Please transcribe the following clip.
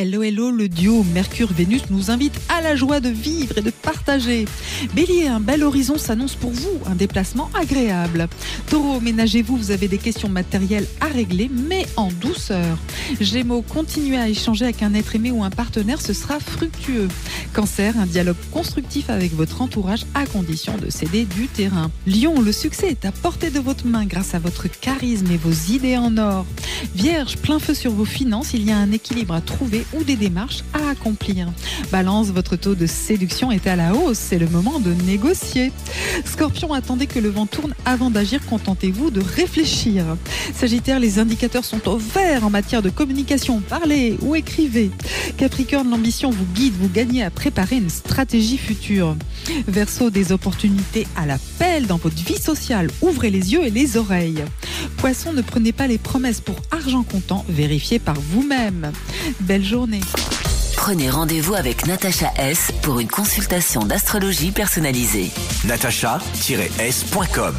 Hello hello, le duo Mercure-Vénus nous invite à la joie de vivre et de partager. Bélier, un bel horizon s'annonce pour vous, un déplacement agréable. Taureau, ménagez-vous, vous avez des questions matérielles à régler, mais en douceur. Gémeaux, continuez à échanger avec un être aimé ou un partenaire, ce sera fructueux. Cancer, un dialogue constructif avec votre entourage à condition de céder du terrain. Lion, le succès est à portée de votre main grâce à votre charisme et vos idées en or. Vierge, plein feu sur vos finances, il y a un équilibre à trouver ou des démarches à accomplir. Balance, votre taux de séduction est à la hausse, c'est le moment de négocier. Scorpion, attendez que le vent tourne avant d'agir, contentez-vous de réfléchir. Sagittaire, les indicateurs sont au vert en matière de communication, parlez ou écrivez. Capricorne, l'ambition vous guide, vous gagnez à préparer une stratégie future. Verseau, des opportunités à l'appel dans votre vie sociale, ouvrez les yeux et les oreilles. Poisson, ne prenez pas les promesses pour argent comptant, vérifiez par vous-même. Belle journée. Prenez rendez-vous avec Natacha S pour une consultation d'astrologie personnalisée. natacha-s.com